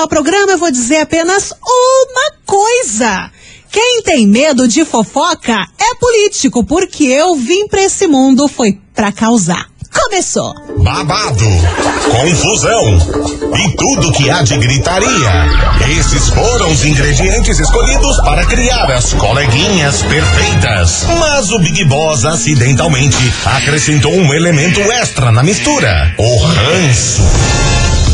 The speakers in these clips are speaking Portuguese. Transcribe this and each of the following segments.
começar o programa, eu vou dizer apenas uma coisa. Quem tem medo de fofoca é político, porque eu vim pra esse mundo foi pra causar. Começou! Babado, confusão e tudo que há de gritaria. Esses foram os ingredientes escolhidos para criar as coleguinhas perfeitas. Mas o Big Boss acidentalmente acrescentou um elemento extra na mistura: o ranço.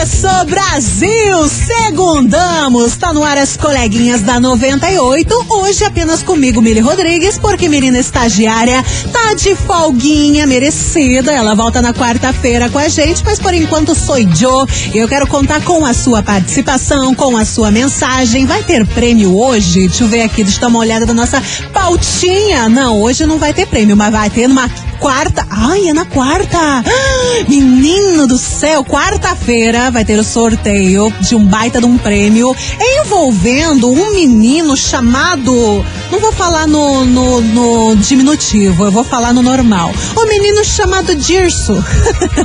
Começou Brasil, segundamos, tá no ar as coleguinhas da 98, hoje apenas comigo, Mili Rodrigues, porque menina estagiária tá de folguinha merecida, ela volta na quarta-feira com a gente, mas por enquanto sou Joe, eu quero contar com a sua participação, com a sua mensagem, vai ter prêmio hoje? Deixa eu ver aqui, deixa eu dar uma olhada na nossa pautinha, não, hoje não vai ter prêmio, mas vai ter numa quarta. Ai, é na quarta! Menino do céu, quarta-feira vai ter o sorteio de um baita de um prêmio envolvendo um menino chamado. Não vou falar no, no, no diminutivo, eu vou falar no normal. O menino chamado Dirso.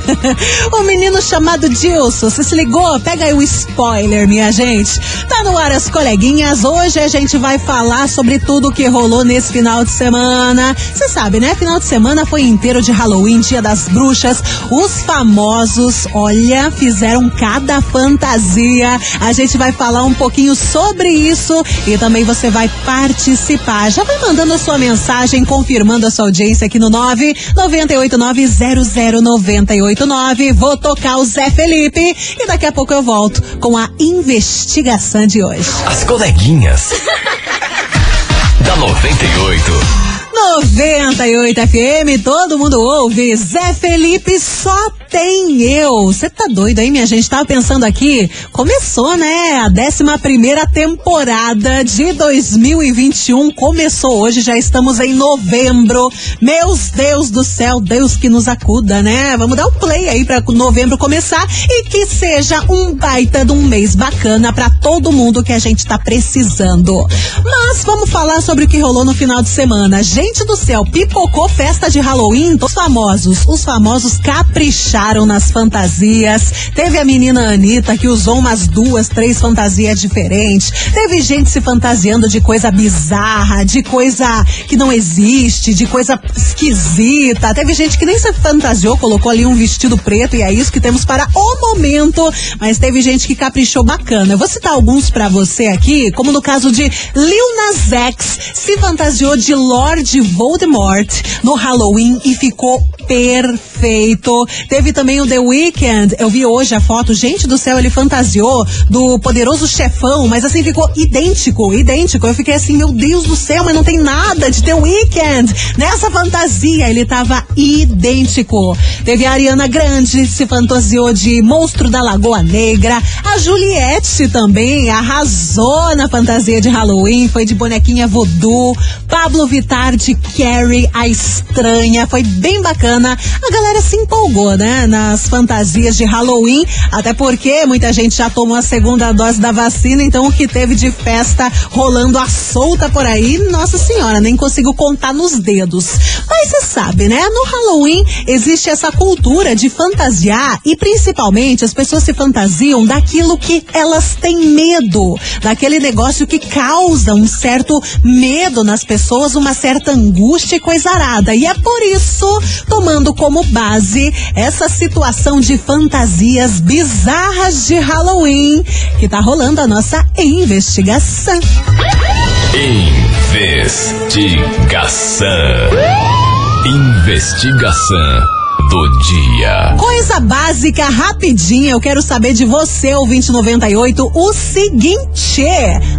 o menino chamado Dilso. Você se ligou? Pega aí o spoiler, minha gente. Tá no ar as coleguinhas. Hoje a gente vai falar sobre tudo que rolou nesse final de semana. Você sabe, né? Final de semana foi inteiro de Halloween, Dia das Bruxas. Os famosos, olha, fizeram cada fantasia. A gente vai falar um pouquinho sobre isso e também você vai participar. Já vai mandando a sua mensagem, confirmando a sua audiência aqui no 998900989. Vou tocar o Zé Felipe e daqui a pouco eu volto com a investigação de hoje. As coleguinhas. da 98. 98 FM, todo mundo ouve. Zé Felipe só tem eu. Você tá doido aí, minha gente? Tava pensando aqui. Começou, né? A 11 primeira temporada de 2021 começou hoje, já estamos em novembro. Meus Deus do céu, Deus que nos acuda, né? Vamos dar um play aí para novembro começar e que seja um baita de um mês bacana para todo mundo que a gente tá precisando. Mas vamos falar sobre o que rolou no final de semana. Gente do céu, pipocou festa de Halloween dos famosos. Os famosos capricharam nas fantasias. Teve a menina Anitta que usou umas duas, três fantasias diferentes. Teve gente se fantasiando de coisa bizarra, de coisa que não existe, de coisa esquisita. Teve gente que nem se fantasiou, colocou ali um vestido preto e é isso que temos para o momento. Mas teve gente que caprichou bacana. Eu vou citar alguns para você aqui, como no caso de Lil Nas X, se fantasiou de Lord Voldemort no Halloween e ficou perfeito. Teve também o The Weeknd. Eu vi hoje a foto. Gente do céu, ele fantasiou do poderoso chefão, mas assim ficou idêntico, idêntico. Eu fiquei assim, meu Deus do céu, mas não tem nada de The Weeknd nessa fantasia. Ele tava idêntico. Teve a Ariana Grande, se fantasiou de monstro da Lagoa Negra. A Juliette também arrasou na fantasia de Halloween, foi de bonequinha voodoo. Pablo Vittar de Carrie, a estranha. Foi bem bacana. A galera se empolgou, né? Nas fantasias de Halloween. Até porque muita gente já tomou a segunda dose da vacina, então o que teve de festa rolando à solta por aí, nossa senhora, nem consigo contar nos dedos. Mas você sabe, né? No Halloween existe essa cultura de fantasiar e principalmente as pessoas se fantasiam daquilo que elas têm medo, daquele negócio que causa um certo medo nas pessoas, uma certa angústia e coisa arada. E é por isso, tomando como base essa situação de fantasias bizarras de Halloween, que tá rolando a nossa investigação. Investigação. Investigação do dia. Coisa básica, rapidinha, eu quero saber de você, o 2098, o seguinte: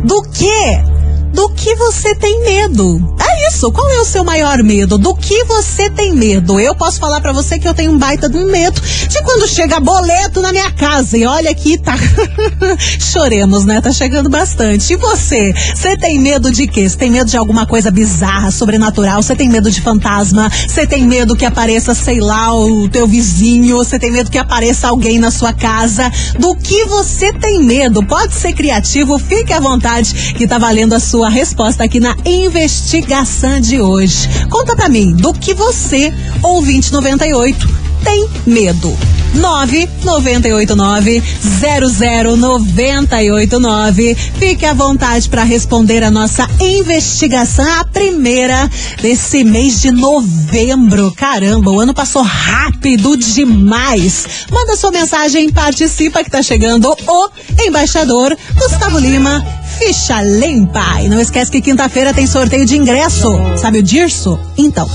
do que? Do que você tem medo? Isso. Qual é o seu maior medo? Do que você tem medo? Eu posso falar para você que eu tenho um baita de um medo de quando chega boleto na minha casa. E olha aqui, tá. Choremos, né? Tá chegando bastante. E você? Você tem medo de quê? Você tem medo de alguma coisa bizarra, sobrenatural? Você tem medo de fantasma? Você tem medo que apareça, sei lá, o teu vizinho? Você tem medo que apareça alguém na sua casa? Do que você tem medo? Pode ser criativo, fique à vontade, que tá valendo a sua resposta aqui na investigação de hoje. Conta pra mim, do que você, ouvinte 98, tem medo? 998900989. Fique à vontade para responder a nossa investigação, a primeira desse mês de novembro. Caramba, o ano passou rápido demais. Manda sua mensagem, participa que tá chegando o embaixador Gustavo Lima. Ficha limpa. E não esquece que quinta-feira tem sorteio de ingresso. Sabe o Dirso? Então.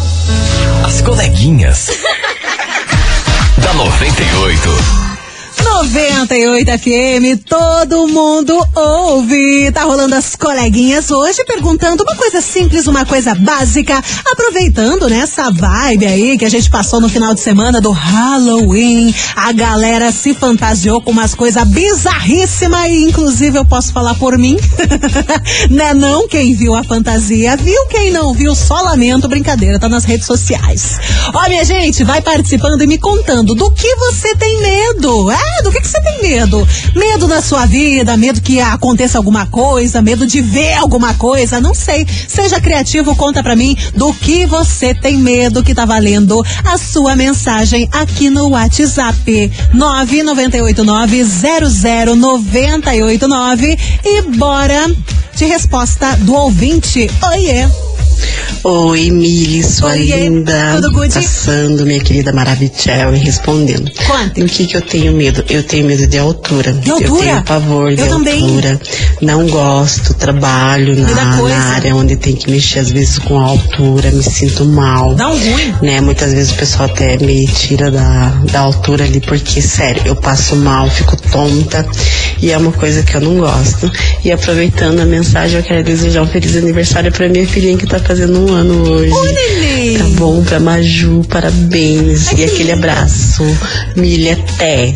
As coleguinhas. da 98. 98 FM, todo mundo ouve. Tá rolando as coleguinhas hoje perguntando uma coisa simples, uma coisa básica, aproveitando nessa né, vibe aí que a gente passou no final de semana do Halloween. A galera se fantasiou com umas coisas bizarríssimas e inclusive eu posso falar por mim. né não, quem viu a fantasia viu, quem não viu só lamento, brincadeira, tá nas redes sociais. Ó, minha gente, vai participando e me contando do que você tem medo. É, do que, que você tem medo? Medo na sua vida, medo que aconteça alguma coisa, medo de ver alguma coisa, não sei. Seja criativo, conta pra mim do que você tem medo que tá valendo a sua mensagem aqui no WhatsApp 998900989 e bora de resposta do ouvinte. Oiê! Oi, Mili, sua Oiê, linda. Tudo good? Passando, minha querida Maravichel e respondendo. Conte. Do que que eu tenho medo? Eu tenho medo de altura. De altura? Eu tenho pavor de eu altura. Também. Não gosto, trabalho na, na, área onde tem que mexer às vezes com a altura, me sinto mal. Dá um ruim. Né? Muitas vezes o pessoal até me tira da, da altura ali, porque, sério, eu passo mal, fico tonta. E é uma coisa que eu não gosto. E aproveitando a mensagem, eu quero desejar um feliz aniversário pra minha filhinha que tá fazendo um ano hoje. Oi, neném. Tá bom pra Maju, parabéns. Ai, e aquele abraço. Milha até.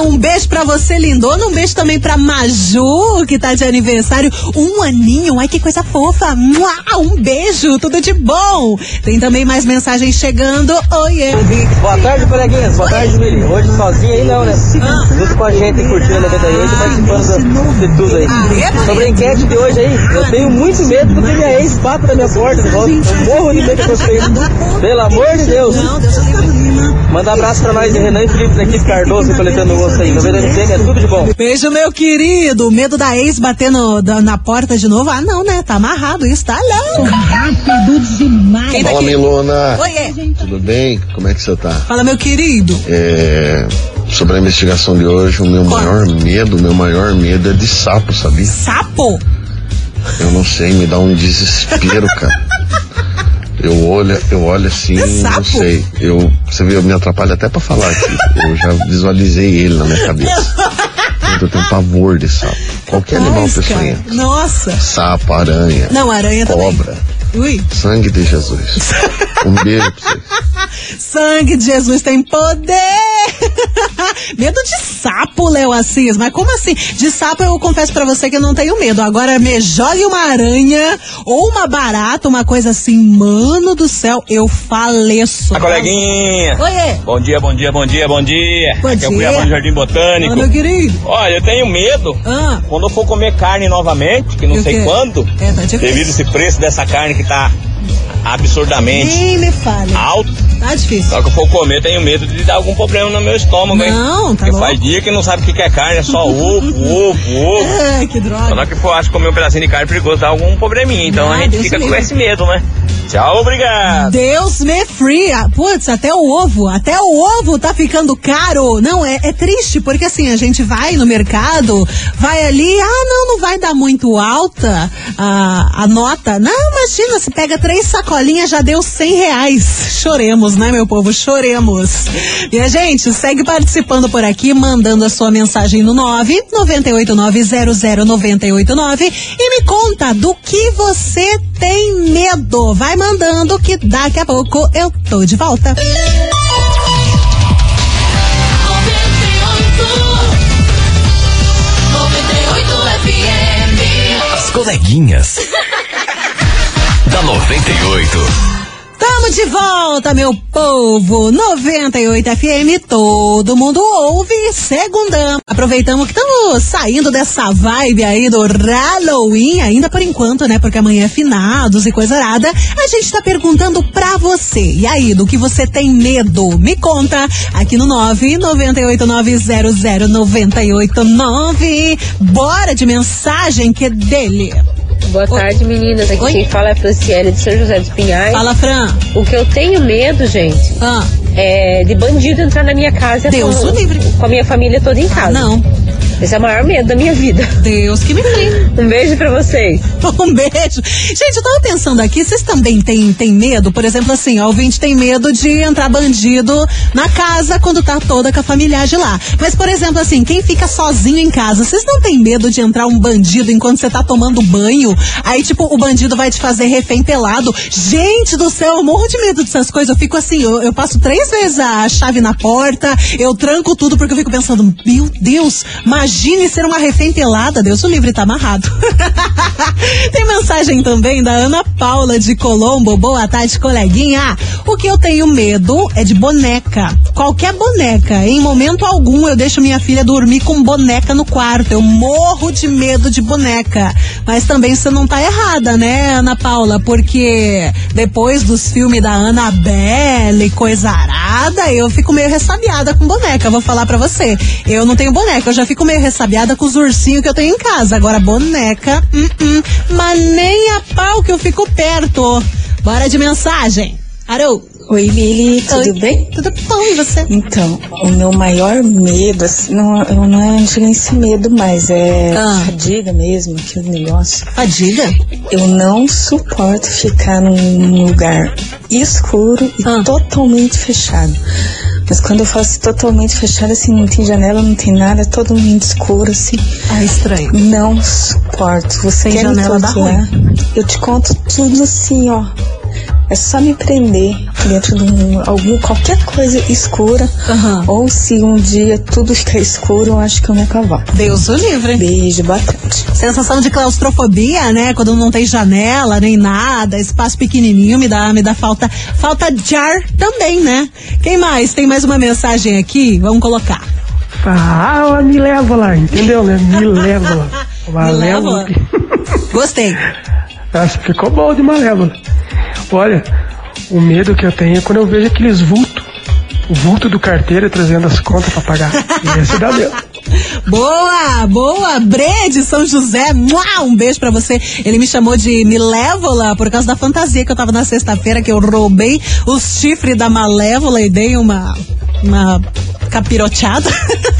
Um beijo pra você, lindona. Um beijo também pra Maju, que tá de aniversário. Um aninho. Ai, que coisa fofa. Um beijo, tudo de bom. Tem também mais mensagens chegando. Oiê. Boa tarde, coleguinhas. Boa tarde, Mili. Hoje sozinha aí não, né? Ah. Junto com a gente curtindo a 98 e participando de tudo aí. Ah, Sobre a enquete de hoje aí, eu tenho muito medo do que minha ex bata na minha porta. Eu morro de medo com vocês. Pelo amor de Deus. Manda um abraço pra nós, Renan e Felipe daqui Cardoso, coletando o osso aí. 90 FM é tudo de bom. Beijo, meu querido. Medo da ex bater no, da, na porta de novo? Ah, não, né? Tá amarrado isso, tá não. Rápido demais. Quem Fala, Milona. Oiê. Tudo bem? Como é que você tá? Fala, meu querido. É, sobre a investigação de hoje, o meu Qual? maior medo, o meu maior medo é de sapo, sabia? Sapo? Eu não sei, me dá um desespero, cara. Eu olho, eu olho assim, É não sei. Eu, você vê, eu me atrapalho até pra falar aqui. Eu já visualizei ele na minha cabeça. Eu tenho pavor de sapo. Qualquer animal Mas, cara, peçonhento. Nossa. Sapo, aranha, Não, aranha também. cobra. Ui. Sangue de Jesus. Um beijo pra vocês. Sangue de Jesus tem poder! medo de sapo, Léo Assis. Mas como assim? De sapo eu confesso pra você que eu não tenho medo. Agora me jogue uma aranha ou uma barata, uma coisa assim, mano do céu, eu faleço. A coleguinha. Oiê! Bom dia, bom dia, bom dia, bom dia. Bom Aqui é o dia. Cuiabá do Jardim Botânico. Fala, meu querido. Olha, eu tenho medo Ah, quando eu for comer carne novamente, que não sei quê? quando, É, tá devido a esse preço dessa carne que tá absurdamente nem me fale. alto. Tá difícil. Só que eu for comer, tenho medo de dar algum problema no meu estômago, hein? Não, tá Porque louco. faz dia que não sabe o que é carne, é só ovo, ovo, ovo. Ai, que droga. Só que for, acho que comer um pedacinho de carne é perigoso dar algum probleminha. Então Ah, a gente Deus fica me com livre. esse medo, né? Tchau, obrigado. Deus me free. Ah, Putz, até o ovo, até o ovo tá ficando caro. Não, é, é triste, porque assim, a gente vai no mercado, vai ali, ah, não, não vai dar muito alta a, a nota. Não, imagina, se pega três três sacolinhas já deu cem reais. Choremos, né, meu povo? Choremos. E a gente segue participando por aqui, mandando a sua mensagem no 9 989 e me conta do que você tem medo. Vai mandando que daqui a pouco eu tô de volta. As coleguinhas. Da 98. Tamo de volta, meu povo! 98 FM, todo mundo ouve, segundão. Aproveitamos que estamos saindo dessa vibe aí do Halloween, ainda por enquanto, né? Porque amanhã é finados e coisa arada. A gente tá perguntando pra você. E aí, do que você tem medo? Me conta aqui no 998900989. Bora de mensagem que é dele. Boa tarde, meninas. Aqui Oi. quem fala é a Franciele de São José dos Pinhais. Fala, Fran. O que eu tenho medo, gente, Ah, é de bandido entrar na minha casa Deus com, o livre. com a minha família toda em casa. não. Esse é o maior medo da minha vida. Deus que me livre. Um beijo pra vocês. Um beijo. Gente, eu tava pensando aqui, vocês também têm, têm medo? Por exemplo, assim, ó, o ouvinte tem medo de entrar bandido na casa quando tá toda com a familiagem lá. Mas, por exemplo, assim, quem fica sozinho em casa, vocês não têm medo de entrar um bandido enquanto você tá tomando banho? Aí, tipo, o bandido vai te fazer refém pelado. Gente do céu, eu morro de medo dessas coisas. Eu fico assim, eu, eu passo três vezes a chave na porta, eu tranco tudo porque eu fico pensando, meu Deus, imagine ser uma refém pelada. Deus o livre, tá amarrado. Tem mensagem também da Ana Paula de Colombo. Boa tarde, coleguinha. O que eu tenho medo é de boneca. Qualquer boneca. Em momento algum eu deixo minha filha dormir com boneca no quarto. Eu morro de medo de boneca. Mas também você não tá errada, né, Ana Paula? Porque depois dos filmes da Annabelle, coisa arada, eu fico meio ressabiada com boneca. Vou falar pra você. Eu não tenho boneca, eu já fico meio ressabiada com os ursinhos que eu tenho em casa. Agora, boneca, hum, hum, mas nem a pau que eu fico perto. Bora de mensagem. Arou. Oi, Lili, tudo Oi. bem? Tudo bom, e você? Então, o meu maior medo, assim, não, eu não é não esse medo mais, é Ah. fadiga mesmo, aquele negócio. Fadiga? Eu não suporto ficar num lugar escuro e Ah. totalmente fechado. Mas quando eu faço totalmente fechado, assim, não tem janela, não tem nada, é totalmente escuro, assim. Ah, estranho. Não suporto. Você quer janela me torturar? Eu te conto tudo assim, ó. É só me prender dentro de um, algum, qualquer coisa escura. Aham. Ou se um dia tudo ficar escuro, eu acho que eu me acavalo. Deus o livre. Beijo, boa tarde. Sensação de claustrofobia, né? Quando não tem janela nem nada, espaço pequenininho, me dá, me dá falta, falta de ar também, né? Quem mais? Tem mais uma mensagem aqui? Vamos colocar. Fala, me leva lá, entendeu, né? Me leva lá. Malévola. Gostei. Nossa, ficou bom de malévola. Olha, o medo que eu tenho é quando eu vejo aqueles vultos. O vulto do carteiro trazendo as contas pra pagar. Esse dá medo. Boa, boa, Bre de São José, Mua, um beijo pra você. Ele me chamou de Milévola por causa da fantasia que eu tava na sexta-feira, que eu roubei os chifres da Malévola e dei uma, uma capiroteada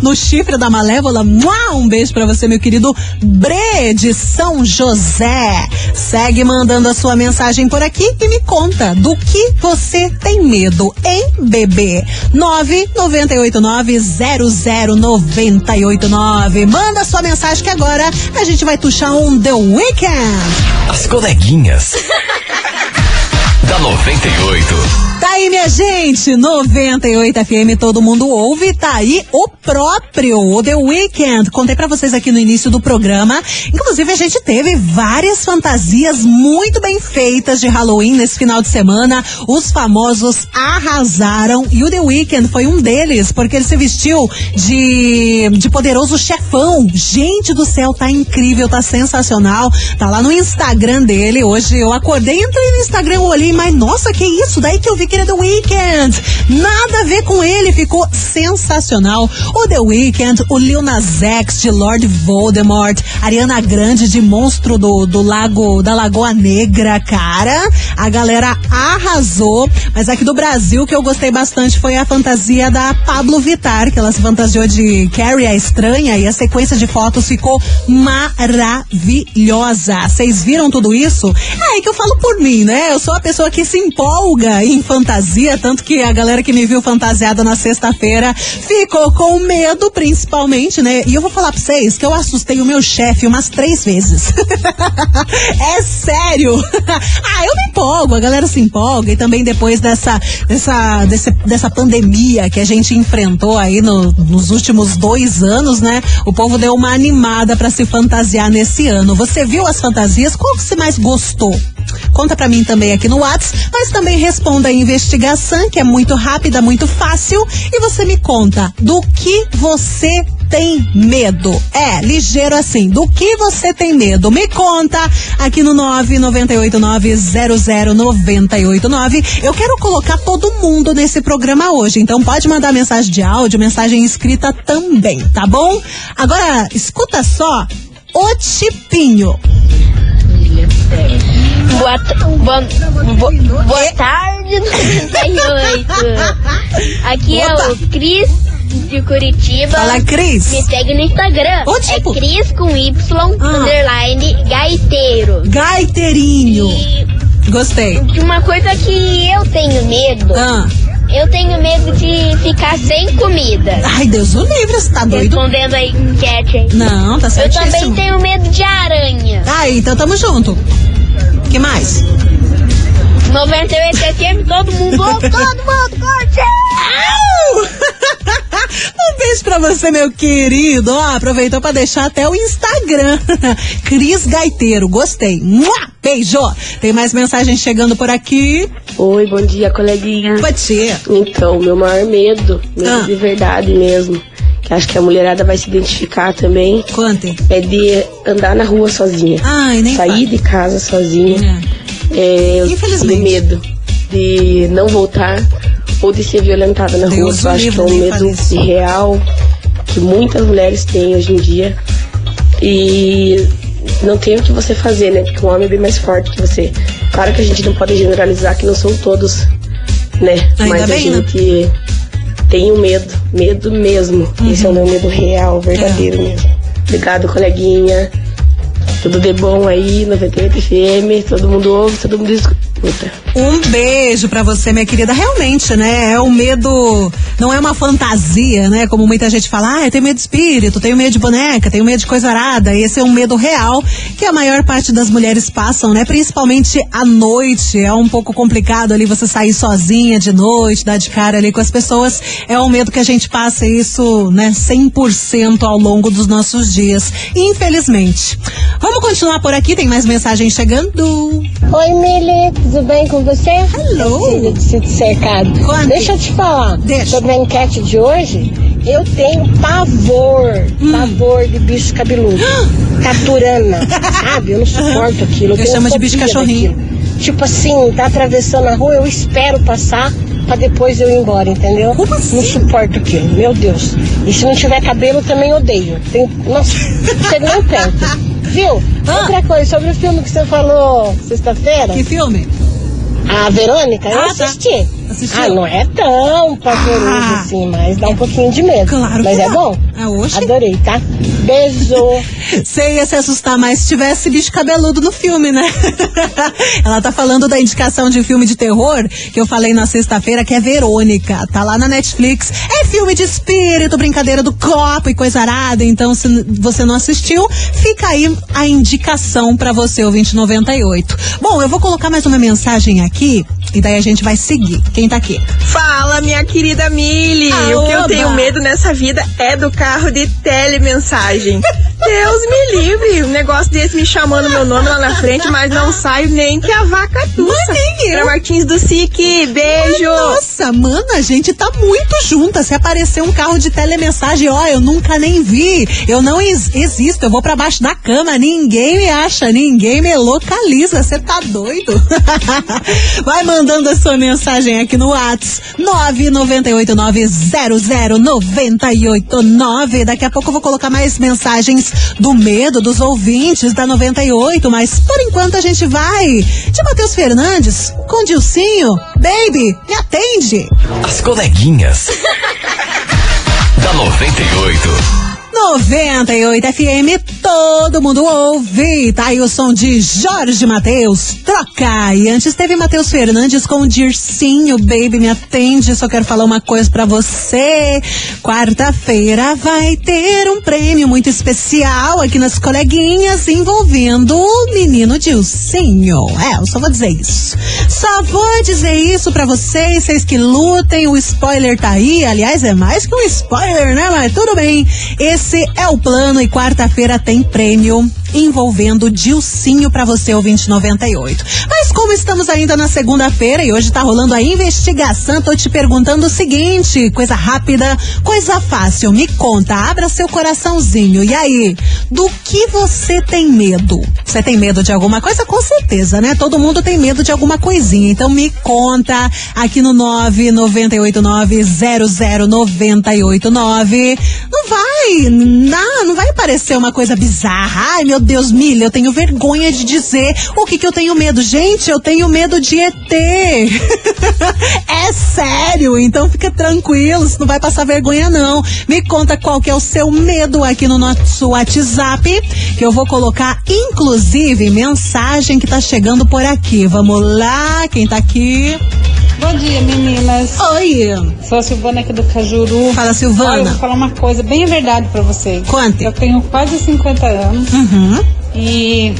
no chifre da Malévola. Mua, um beijo pra você, meu querido Bre de São José. Segue mandando a sua mensagem por aqui e me conta do que você tem medo, hein, bebê? 998900989. Manda sua mensagem que agora a gente vai tuchar um The Weekend. As coleguinhas. da 98. Tá aí, minha gente, 98 FM, todo mundo ouve, tá aí o próprio, o The Weekend. Contei pra vocês aqui no início do programa. Inclusive, a gente teve várias fantasias muito bem feitas de Halloween nesse final de semana. Os famosos arrasaram e o The Weeknd foi um deles, porque ele se vestiu de, de poderoso chefão. Gente do céu, tá incrível, tá sensacional. Tá lá no Instagram dele. Hoje eu acordei, entrei no Instagram, olhei, mas nossa, que isso? Daí que eu vi que era The Weeknd. Nada a ver com ele, ficou sensacional. O The Weeknd, o Lil Nas X de Lord Voldemort, Ariana Grande de Monstro do, do Lago, da Lagoa Negra, cara. A galera arrasou. Mas aqui do Brasil, que eu gostei bastante foi a fantasia da Pablo Vittar, que ela se fantasiou de Carrie a Estranha e a sequência de fotos ficou maravilhosa. Vocês viram tudo isso? É que eu falo por mim, né? Eu sou a pessoa que se empolga em fantasia, tanto que a galera que me viu fantasiada na sexta-feira ficou com medo, principalmente, né? E eu vou falar pra vocês que eu assustei o meu chefe umas três vezes. é sério. ah, eu me empolgo, a galera se empolga e também depois dessa, dessa, desse, dessa pandemia que a gente enfrentou aí no- nos últimos dois anos, né? O povo deu uma animada pra se fantasiar nesse ano. Você viu as fantasias? Qual que você mais gostou? Conta pra mim também aqui no Whats, mas também responda a investigação, que é muito rápida, muito fácil, e você me conta do que você tem medo. É, ligeiro assim, do que você tem medo? Me conta aqui no 998900989. Eu quero colocar todo mundo nesse programa hoje, então pode mandar mensagem de áudio, mensagem escrita também, tá bom? Agora, escuta só o tipinho. Boa, boa, boa, boa tarde, 98. Aqui é o Cris de Curitiba. Fala, Cris. Me segue no Instagram. Ô, tipo. É Cris com Y, Ah. underline, gaiteiro. Gaiteirinho. Gostei. De uma coisa que eu tenho medo. Ah. Eu tenho medo de ficar sem comida. Ai, Deus o livre, você tá doido? Respondendo aí enquete aí. Não, tá Eu certíssimo. também tenho medo de aranha. Ah, então tamo junto. Que mais? 98 FM, todo mundo todo mundo curte. Um beijo pra você, meu querido. Ó, aproveitou pra deixar até o Instagram. Cris Gaiteiro, gostei. Mua! Beijo. Tem mais mensagem chegando por aqui. Oi, bom dia, coleguinha. Bom dia. Então, meu maior medo, medo Ah. de verdade mesmo, que acho que a mulherada vai se identificar também, Contem. é de andar na rua sozinha. Ai, nem Sair fale. de casa sozinha. É, eu Infelizmente. tenho medo de não voltar ou de ser violentada na Deus rua. Eu acho que é um medo real que muitas mulheres têm hoje em dia. E não tem o que você fazer, né? Porque o homem é bem mais forte que você. Claro que a gente não pode generalizar que não são todos, né? Ainda Mas a bem, né? gente tem o medo, medo mesmo. Esse é Uhum. o meu medo real, verdadeiro É. mesmo. Obrigado, coleguinha. Tudo de bom aí, 98 FM, todo mundo ouve, todo mundo escuta. Um beijo pra você, minha querida. Realmente, né? É um medo, não é uma fantasia, né? Como muita gente fala, ah, eu tenho medo de espírito, tenho medo de boneca, tenho medo de coisa arada. Esse é um medo real que a maior parte das mulheres passam, né? Principalmente à noite. É um pouco complicado ali você sair sozinha de noite, dar de cara ali com as pessoas. É um medo que a gente passa isso, né? 100% ao longo dos nossos dias. Infelizmente. Vamos continuar por aqui, tem mais mensagem chegando. Oi, Mili, tudo bem com você? Hello. Sítio Cercado. Conte. Deixa eu te falar Deixa. sobre a enquete de hoje. Eu tenho pavor, Hum. pavor de bicho cabeludo. Caturana, sabe? Eu não suporto aquilo. Eu tenho chamo de bicho cachorrinho. daquilo. Tipo assim, tá atravessando a rua, eu espero passar pra depois eu ir embora, entendeu? Como assim? Não suporto aquilo, meu Deus. E se não tiver cabelo, também odeio. Tenho, nossa, não chego nem perto. Viu? Ah. Outra coisa, sobre o filme que você falou sexta-feira. Que filme? A Verônica, eu Ah, tá. Assisti. Assistiu? Ah, não é tão paquerudo Ah. assim, mas dá um pouquinho de medo. Claro Mas que é dá. bom? Ah, oxe. Adorei, tá? Beijo. Você ia se assustar mais se tivesse bicho cabeludo no filme, né? Ela tá falando da indicação de filme de terror que eu falei na sexta-feira, que é Verônica. Tá lá na Netflix. É filme de espírito, brincadeira do copo e coisa arada. Então, se você não assistiu, fica aí a indicação pra você, o 2098. Bom, eu vou colocar mais uma mensagem aqui e daí a gente vai seguir. Quem tá aqui? Fala, minha querida Mili! Ah, o que eu tenho medo nessa vida é do carro de telemensagem. Deus me livre! Um negócio desse me chamando meu nome lá na frente, mas não saio nem que a vaca tussa. Pra Martins do SIC, beijo! Nossa, mano, a gente tá muito junta. Se aparecer um carro de telemensagem, ó, eu nunca nem vi. Eu não ex- existo, eu vou pra baixo da cama. Ninguém me acha, ninguém me localiza. Você tá doido? Vai mandando a sua mensagem aqui no Whats 998900989. Daqui a pouco eu vou colocar mais mensagens do medo dos ouvintes da 98, mas por enquanto a gente vai de Matheus Fernandes com Dilcinho. baby, me atende. As coleguinhas. da 98. 98 FM, todo mundo ouve. Tá aí o som de Jorge Matheus, troca. E antes teve Matheus Fernandes com o Dircinho, baby, me atende. Só quero falar uma coisa pra você. Quarta-feira vai ter um prêmio muito especial aqui nas coleguinhas envolvendo o menino Dilcinho. É, eu só vou dizer isso. Só vou dizer isso pra vocês, vocês que lutem. O spoiler tá aí. Aliás, é mais que um spoiler, né? Mas tudo bem. Esse é o plano e quarta-feira tem prêmio envolvendo Dilcinho para você, ouvinte 98. Mas como estamos ainda na segunda-feira e hoje tá rolando a investigação, tô te perguntando o seguinte, coisa rápida, coisa fácil, me conta, abra seu coraçãozinho. E aí, do que você tem medo? Você tem medo de alguma coisa? Com certeza, né? Todo mundo tem medo de alguma coisinha. Então me conta aqui no 998900989. Não vai, não, não vai parecer uma coisa bizarra. Ai, meu Deus, Milha, eu tenho vergonha de dizer o que que eu tenho medo. Gente, eu tenho medo de ET. é sério, então fica tranquilo, você não vai passar vergonha não. Me conta qual que é o seu medo aqui no nosso WhatsApp, que eu vou colocar inclusive mensagem que tá chegando por aqui. Vamos lá, quem tá aqui? Bom dia, meninas. Oi. Sou a Silvana aqui do Cajuru. Fala, Silvana. Olha, eu vou falar uma coisa bem verdade pra vocês. Conte. Eu tenho quase 50 anos. Uhum. E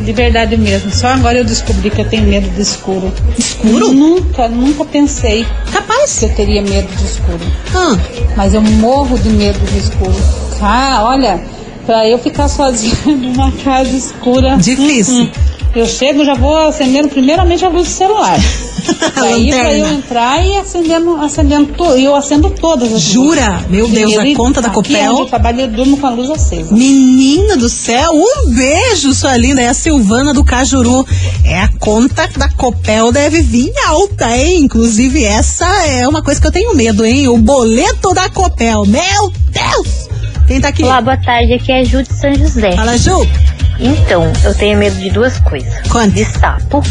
de verdade mesmo, só agora eu descobri que eu tenho medo de escuro. Escuro? Eu nunca, nunca pensei Capaz. que eu teria medo de escuro. Ah, Mas eu morro de medo de escuro. Ah, olha, pra eu ficar sozinha numa casa escura. Difícil. hum, Eu chego, já vou acendendo primeiramente a luz do celular. Aí pra eu entrar e acendendo, acendendo to- eu acendo todas as luzes. Jura? Meu Deus, a E conta da Copel. eu trabalho, eu durmo com a luz acesa. Menina do céu, um beijo, sua linda. É a Silvana do Cajuru. É a conta da Copel deve vir alta, hein? Inclusive, essa é uma coisa que eu tenho medo, hein? O boleto da Copel. Meu Deus! Quem tá aqui? Olá, boa tarde. Aqui é a Ju de São José. Fala, Ju. Então, eu tenho medo de duas coisas. De sapo,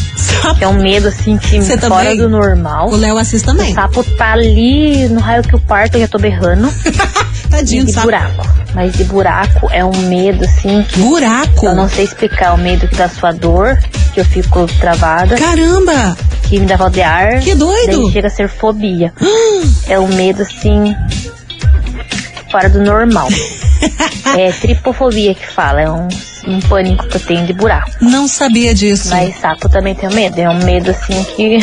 que é um medo assim que Você fora também? do normal. O Léo assiste também. O sapo tá ali no raio que o parto, eu já tô berrando. Tadinho e de sapo. buraco. Mas de buraco é um medo assim que. Buraco? Eu não sei explicar. O medo que dá sua dor, que eu fico travada. Caramba! Que me dá falta de ar. Que doido! Daí chega a ser fobia. é um medo assim. Fora do normal. é tripofobia que fala. É um, um pânico que eu tenho de buraco. Não sabia disso. Mas sapo também tem medo. É um medo assim que.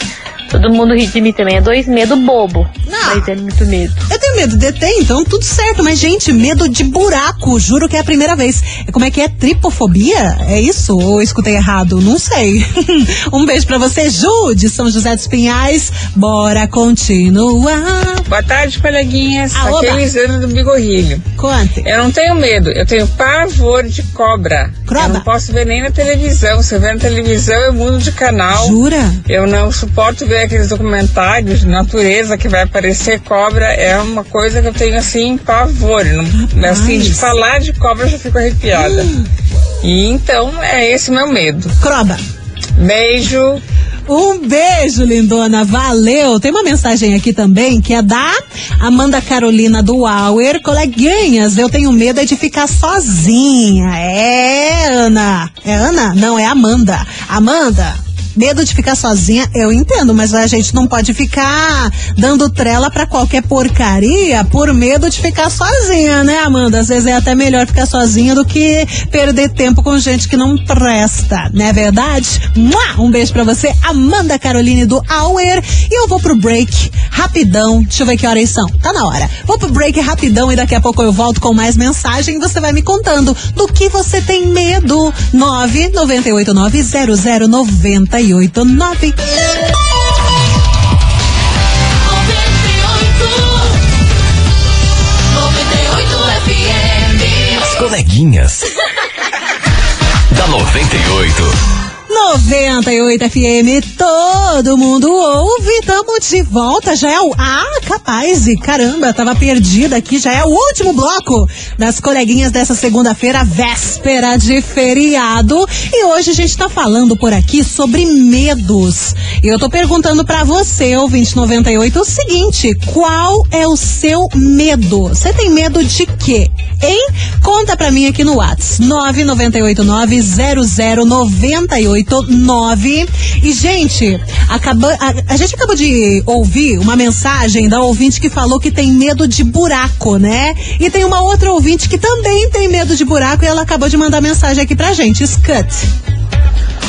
Todo mundo ri de mim também. É dois medo bobo. Mas é muito medo. Eu tenho medo de ET, então tudo certo. Mas, gente, medo de buraco. Juro que é a primeira vez. Como é que é? Tripofobia? É isso? Ou escutei errado? Não sei. um beijo pra você, Ju, de São José dos Pinhais. Bora continuar. Boa tarde, coleguinhas. Ah, Aqui é oba. Elisandra do Bigorrilho. Conte. Eu não tenho medo, eu tenho pavor de cobra. Croba. Eu não posso ver nem na televisão. Se eu ver na televisão, eu mudo de canal. Jura? Eu não suporto ver aqueles documentários de natureza que vai aparecer cobra. É uma coisa que eu tenho assim, pavor. Não, assim, de falar de cobra eu já fico arrepiada. E então é esse meu medo. Croba. Beijo. Um beijo, lindona. Valeu. Tem uma mensagem aqui também que é da Amanda Carolina do Auer. Coleguinhas, eu tenho medo é de ficar sozinha. É, Ana. É Ana? Não, é Amanda. Amanda. Medo de ficar sozinha, eu entendo, mas a gente não pode ficar dando trela pra qualquer porcaria por medo de ficar sozinha, né, Amanda? Às vezes é até melhor ficar sozinha do que perder tempo com gente que não presta, não é verdade? Um beijo pra você, Amanda Caroline do Auer. E eu vou pro break rapidão. Deixa eu ver que horas são. Tá na hora. Vou pro break rapidão e daqui a pouco eu volto com mais mensagem você vai me contando do que você tem medo. 998900989. As coleguinhas. da 98. 98 FM, todo mundo ouve, tamo de volta, já é o, ah, capaz, e caramba, tava perdida aqui, já é o último bloco das coleguinhas dessa segunda-feira, véspera de feriado, e hoje a gente tá falando por aqui sobre medos, e eu tô perguntando para você, ouvinte 98, o seguinte, qual é o seu medo? Você tem medo de quê? Hein? Conta pra mim aqui no Whats, 9989 0098 988-9. E, gente, acaba, a, a, gente acabou de ouvir uma mensagem da ouvinte que falou que tem medo de buraco, né? E tem uma outra ouvinte que também tem medo de buraco e ela acabou de mandar mensagem aqui pra gente. Scut.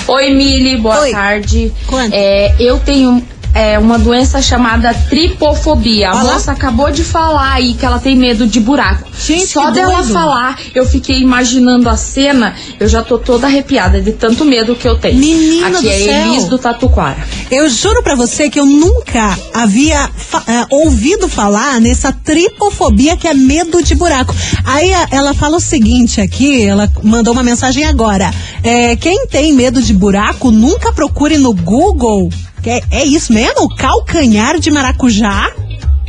Oi, Mili, boa Oi. tarde. Quanto? É, eu tenho é, uma doença chamada tripofobia. A moça acabou de falar aí que ela tem medo de buraco. Só que dela doido. falar, eu fiquei imaginando a cena, eu já tô toda arrepiada de tanto medo que eu tenho. Menina Aqui do é céu. Elis do Tatuquara. Eu juro pra você que eu nunca havia eh, ouvido falar nessa tripofobia que é medo de buraco. Aí a- ela fala o seguinte aqui, ela mandou uma mensagem agora. É, quem tem medo de buraco, nunca procure no Google. É, é isso mesmo? Calcanhar de maracujá?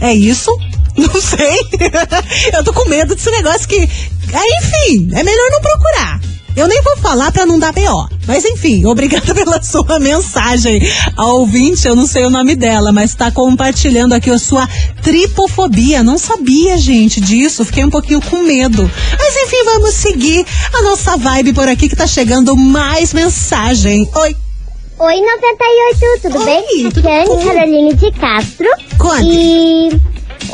É isso? Não sei. eu tô com medo desse negócio que. É, enfim, é melhor não procurar. Eu nem vou falar pra não dar BO. Mas enfim, obrigada pela sua mensagem. A ouvinte, eu não sei o nome dela, mas tá compartilhando aqui a sua tripofobia. Não sabia, gente, disso. Fiquei um pouquinho com medo. Mas enfim, vamos seguir a nossa vibe por aqui que tá chegando mais mensagem. Oi. Oi, 98, tudo bem? Aqui é a Anne Caroline de Castro. E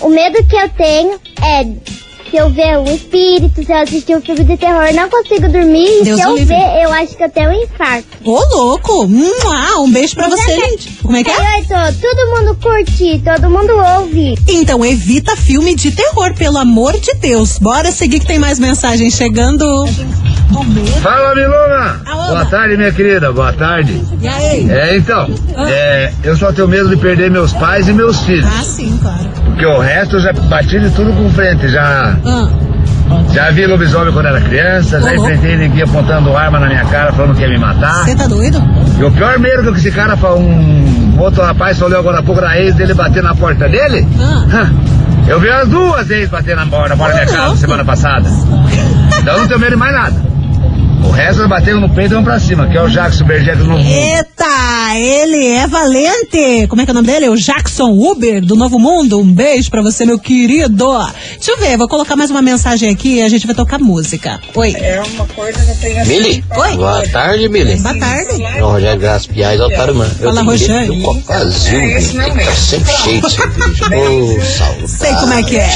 o medo que eu tenho é se eu ver um espírito, se eu assistir um filme de terror, não consigo dormir. E Deus se o eu livre. ver, eu acho que eu tenho um infarto. Ô, louco! Mua, um beijo pra você, gente. Como é que é? 98, todo mundo curte, todo mundo ouve. Então evita filme de terror, pelo amor de Deus. Bora seguir que tem mais mensagem chegando. Fala, Milona! Boa tarde, minha querida, boa tarde. E aí? É, então, é, eu só tenho medo de perder meus pais e meus filhos. Ah, sim, claro. Porque o resto eu já bati de tudo com frente, já. Ah. Já vi lobisomem quando era criança, já enfrentei ninguém apontando arma na minha cara falando que ia me matar. Você tá doido? E o pior medo que esse cara, um outro rapaz falou agora há pouco da ex dele bater na porta dele. Ah. Eu vi as duas ex bater na porta, na porta da minha casa semana passada. Então eu não tenho medo de mais nada. O resto bateram no peito e vão pra cima, que é o Jackson Berger do Novo Mundo. Eita, ele é valente. Como é que é o nome dele? O Jackson Uber do Novo Mundo. Um beijo pra você, meu querido. Deixa eu ver, vou colocar mais uma mensagem aqui e a gente vai tocar música. Oi. É uma coisa que eu tenho assim. Mili, Oi. boa tarde, Mili. Boa tarde. É o Rogério Graça Piais. Eu Fala, Rogério. copo vazio, Mili. Tem que estar sempre cheio de cerveja. Ô, saudade. Sei como é que é.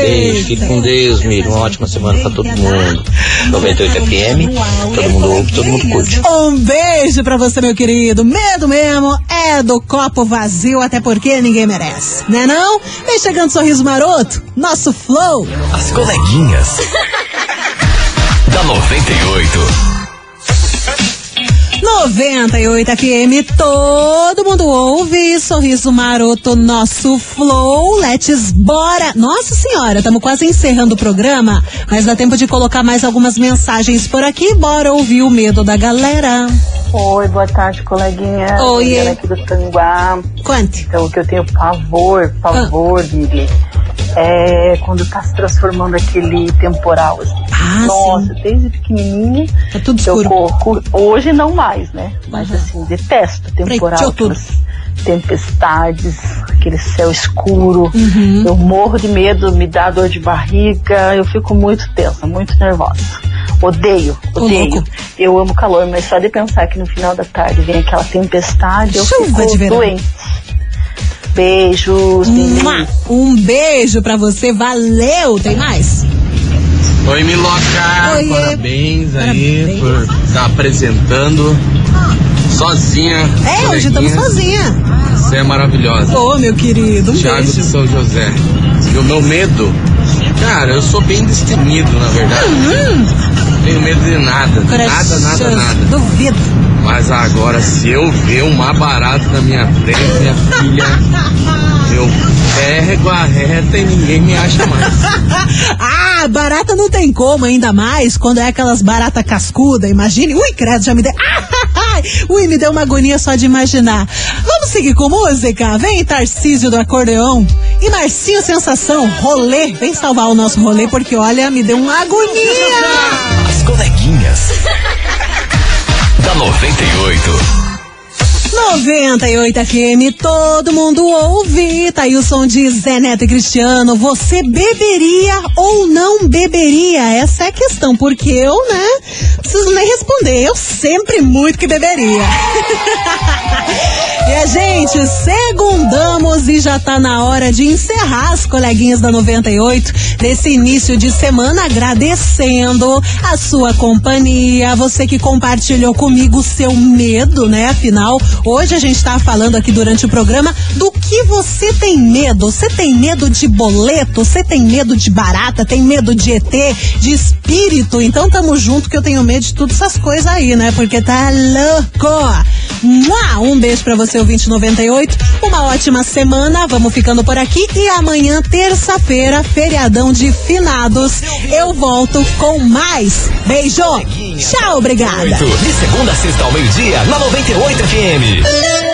Beijo, fique com Deus, Mili. Uma ótima semana pra todo mundo. 98 FM, todo mundo ouve, todo mundo curte. Um beijo pra você, meu querido. Medo mesmo é do copo vazio, até porque ninguém merece, né não? Vem chegando sorriso maroto, nosso flow. As coleguinhas. da 98. 98 FM, todo mundo ouve. Sorriso maroto, nosso flow. Let's bora. Nossa senhora, estamos quase encerrando o programa, mas dá tempo de colocar mais algumas mensagens por aqui. Bora ouvir o medo da galera. Oi, boa tarde, coleguinha. Oi. Aqui do Tanguá. Quanto? Então, o que eu tenho pavor, Ah. pavor, Lili, é quando tá se transformando aquele temporal. Assim. Ah, Nossa, desde pequenininha. Tá tudo eu escuro. corro- hoje não mais, né? Mas assim, detesto temporal. Tudo. Tempestades, aquele céu escuro. Uhum. Eu morro de medo, me dá dor de barriga. Eu fico muito tensa, muito nervosa. Odeio, odeio. Eu amo calor, mas só de pensar que no final da tarde vem aquela tempestade, eu Chuva fico de verão. doente. Beijos. Um beijo pra você, valeu. Tem mais? Oi, Miloca! Oiê. Parabéns aí por estar apresentando sozinha. É, hoje estamos sozinha. Você é maravilhosa. Ô, meu querido, um Thiago beijo. de São José. E o meu medo, cara, eu sou bem destemido, na verdade. Não tenho medo de nada. Nada, nada, nada. Duvido. Mas agora, se eu ver uma barata na minha frente, minha filha, eu pego a reta e ninguém me acha mais. ah, barata não tem como, ainda mais quando é aquelas barata cascuda. Imagine. Ui, credo, já me deu. Ah, Ui, me deu uma agonia só de imaginar. Vamos seguir com música? Vem, Tarcísio do acordeão. E Marcinho Sensação, rolê. Vem salvar o nosso rolê, porque olha, me deu uma agonia. As coleguinhas. Da 98. 98 FM, todo mundo ouve. Tá aí o som de Zé Neto e Cristiano. Você beberia ou não beberia? Essa é a questão, porque eu, né, preciso nem responder. Eu sempre muito que beberia. e a gente, segundamos e já tá na hora de encerrar as coleguinhas da 98 nesse início de semana, agradecendo a sua companhia, você que compartilhou comigo o seu medo, né? Afinal, Hoje a gente está falando aqui durante o programa do que você tem medo. Você tem medo de boleto? Você tem medo de barata? Tem medo de ET? De espírito? Então tamo junto que eu tenho medo de todas essas coisas aí, né? Porque tá louco. Um beijo para você, o 2098. Uma ótima semana. Vamos ficando por aqui. E amanhã, terça-feira, feriadão de finados, eu volto com mais. Beijo. Tchau, obrigada. De segunda a sexta ao meio-dia, na 98 FM. Gomes.